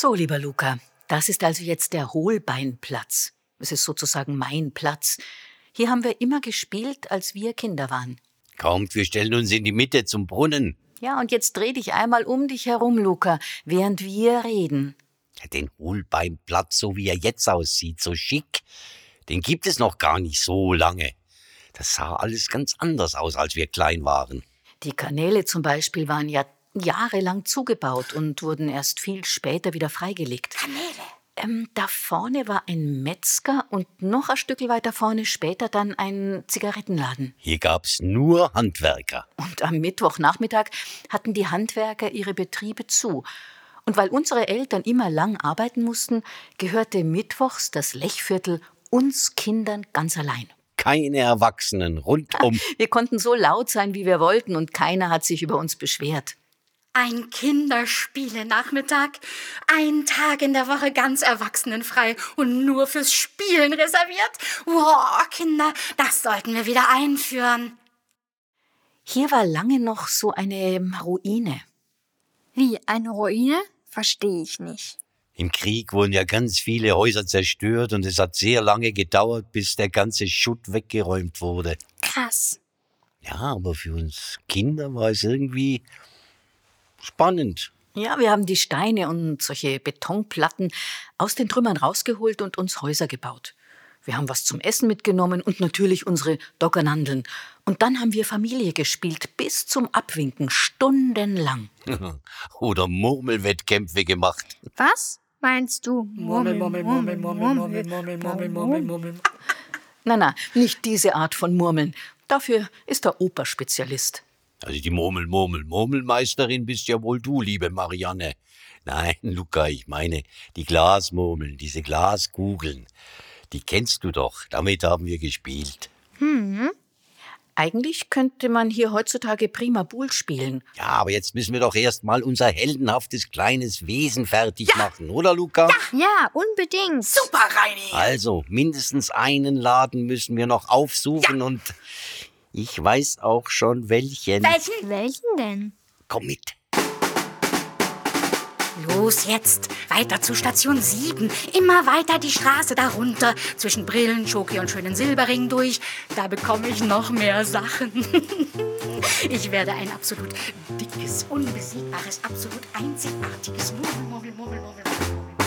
So, lieber Luca, das ist also jetzt der Hohlbeinplatz. Es ist sozusagen mein Platz. Hier haben wir immer gespielt, als wir Kinder waren. Kommt, wir stellen uns in die Mitte zum Brunnen. Ja, und jetzt dreh dich einmal um dich herum, Luca, während wir reden. Den Hohlbeinplatz, so wie er jetzt aussieht, so schick, den gibt es noch gar nicht so lange. Das sah alles ganz anders aus, als wir klein waren. Die Kanäle zum Beispiel waren ja jahrelang zugebaut und wurden erst viel später wieder freigelegt. Kanäle. Ähm, da vorne war ein Metzger und noch ein Stück weiter vorne später dann ein Zigarettenladen. Hier gab's nur Handwerker. Und am Mittwochnachmittag hatten die Handwerker ihre Betriebe zu. Und weil unsere Eltern immer lang arbeiten mussten, gehörte mittwochs das Lechviertel uns Kindern ganz allein. Keine Erwachsenen rundum. Wir konnten so laut sein, wie wir wollten, und keiner hat sich über uns beschwert. Ein Kinderspiele-Nachmittag. Ein Tag in der Woche ganz erwachsenenfrei und nur fürs Spielen reserviert. Wow, Kinder, das sollten wir wieder einführen. Hier war lange noch so eine Ruine. Wie eine Ruine? Verstehe ich nicht. Im Krieg wurden ja ganz viele Häuser zerstört und es hat sehr lange gedauert, bis der ganze Schutt weggeräumt wurde. Krass. Ja, aber für uns Kinder war es irgendwie spannend. Ja, wir haben die Steine und solche Betonplatten aus den Trümmern rausgeholt und uns Häuser gebaut. Wir haben was zum Essen mitgenommen und natürlich unsere Doggernandeln. Und dann haben wir Familie gespielt, bis zum Abwinken, stundenlang. Oder Murmelwettkämpfe gemacht. Was meinst du? Murmel, Murmel, Murmel, Murmel, Murmel, Murmel, Murmel, Murmel, Murmel. Na, na, nicht diese Art von Murmeln. Dafür ist der Opa Spezialist. Also die Murmel, Murmel, Murmelmeisterin bist ja wohl du, liebe Marianne. Nein, Luca, ich meine die Glasmurmeln, diese Glaskugeln. Die kennst du doch, damit haben wir gespielt. Eigentlich könnte man hier heutzutage prima Bull spielen. Ja, aber jetzt müssen wir doch erst mal unser heldenhaftes kleines Wesen fertig machen, oder Luca? Ja, unbedingt. Super, Reini. Also, mindestens einen Laden müssen wir noch aufsuchen und ich weiß auch schon welchen. Welchen? Welchen denn? Komm mit. Los jetzt, weiter zu Station 7. Immer weiter die Straße darunter, zwischen Brillen, Schoki und schönen Silberringen durch. Da bekomme ich noch mehr Sachen. Ich werde ein absolut dickes, unbesiegbares, absolut einzigartiges Murmel, Murmel, Murmel, Murmel, Murmel.